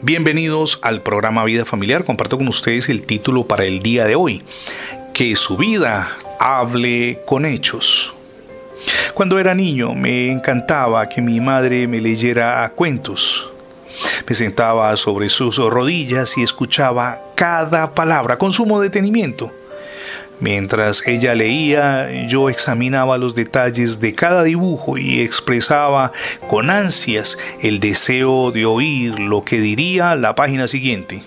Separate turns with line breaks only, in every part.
Bienvenidos al programa Vida Familiar. Comparto con ustedes el título para el día de hoy. Que su vida hable con hechos. Cuando era niño me encantaba que mi madre me leyera cuentos. Me sentaba sobre sus rodillas y escuchaba cada palabra con sumo detenimiento. Mientras ella leía, yo examinaba los detalles de cada dibujo y expresaba con ansias el deseo de oír lo que diría la página siguiente.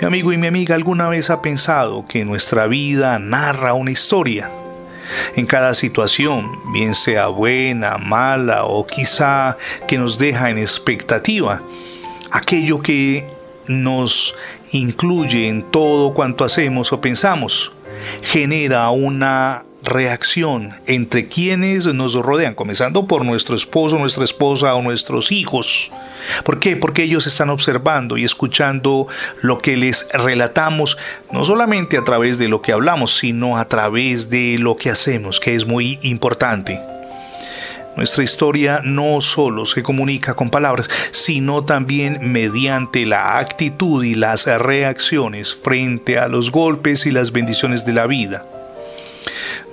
Mi amigo y mi amiga alguna vez ha pensado que nuestra vida narra una historia. En cada situación, bien sea buena, mala o quizá que nos deja en expectativa, aquello que nos incluye en todo cuanto hacemos o pensamos, genera una reacción entre quienes nos rodean, comenzando por nuestro esposo, nuestra esposa o nuestros hijos. ¿Por qué? Porque ellos están observando y escuchando lo que les relatamos, no solamente a través de lo que hablamos, sino a través de lo que hacemos, que es muy importante. Nuestra historia no solo se comunica con palabras, sino también mediante la actitud y las reacciones frente a los golpes y las bendiciones de la vida.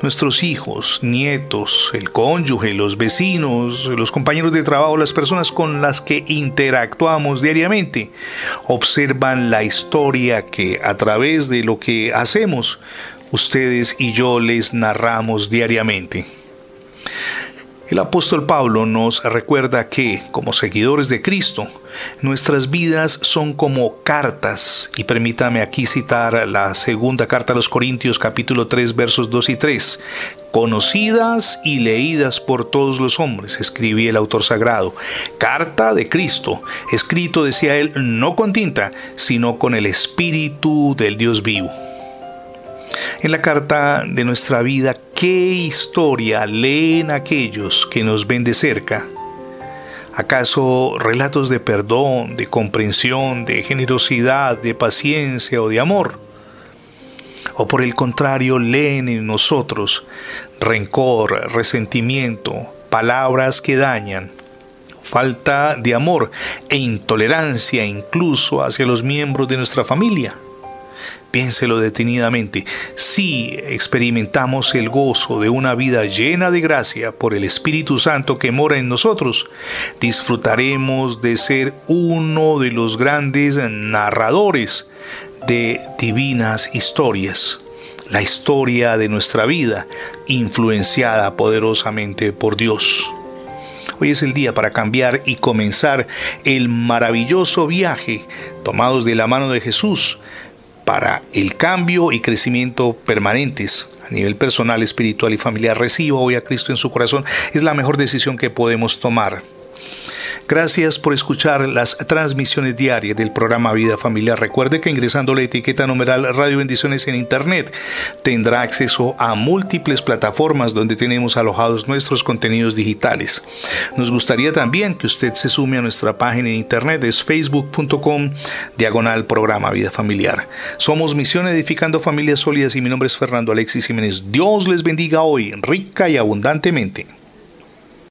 Nuestros hijos, nietos, el cónyuge, los vecinos, los compañeros de trabajo, las personas con las que interactuamos diariamente, observan la historia que a través de lo que hacemos, ustedes y yo les narramos diariamente. El apóstol Pablo nos recuerda que, como seguidores de Cristo, nuestras vidas son como cartas, y permítame aquí citar la segunda carta a los Corintios capítulo 3 versos 2 y 3, conocidas y leídas por todos los hombres, escribí el autor sagrado, carta de Cristo, escrito, decía él, no con tinta, sino con el Espíritu del Dios vivo. En la carta de nuestra vida, ¿qué historia leen aquellos que nos ven de cerca? ¿Acaso relatos de perdón, de comprensión, de generosidad, de paciencia o de amor? ¿O por el contrario leen en nosotros rencor, resentimiento, palabras que dañan, falta de amor e intolerancia incluso hacia los miembros de nuestra familia? Piénselo detenidamente. Si experimentamos el gozo de una vida llena de gracia por el Espíritu Santo que mora en nosotros, disfrutaremos de ser uno de los grandes narradores de divinas historias. La historia de nuestra vida, influenciada poderosamente por Dios. Hoy es el día para cambiar y comenzar el maravilloso viaje tomados de la mano de Jesús para el cambio y crecimiento permanentes a nivel personal, espiritual y familiar. Reciba hoy a Cristo en su corazón. Es la mejor decisión que podemos tomar. Gracias por escuchar las transmisiones diarias del programa Vida Familiar. Recuerde que ingresando la etiqueta numeral Radio Bendiciones en Internet tendrá acceso a múltiples plataformas donde tenemos alojados nuestros contenidos digitales. Nos gustaría también que usted se sume a nuestra página en Internet, es facebook.com diagonal programa Vida Familiar. Somos Misión Edificando Familias Sólidas y mi nombre es Fernando Alexis Jiménez. Dios les bendiga hoy rica y abundantemente.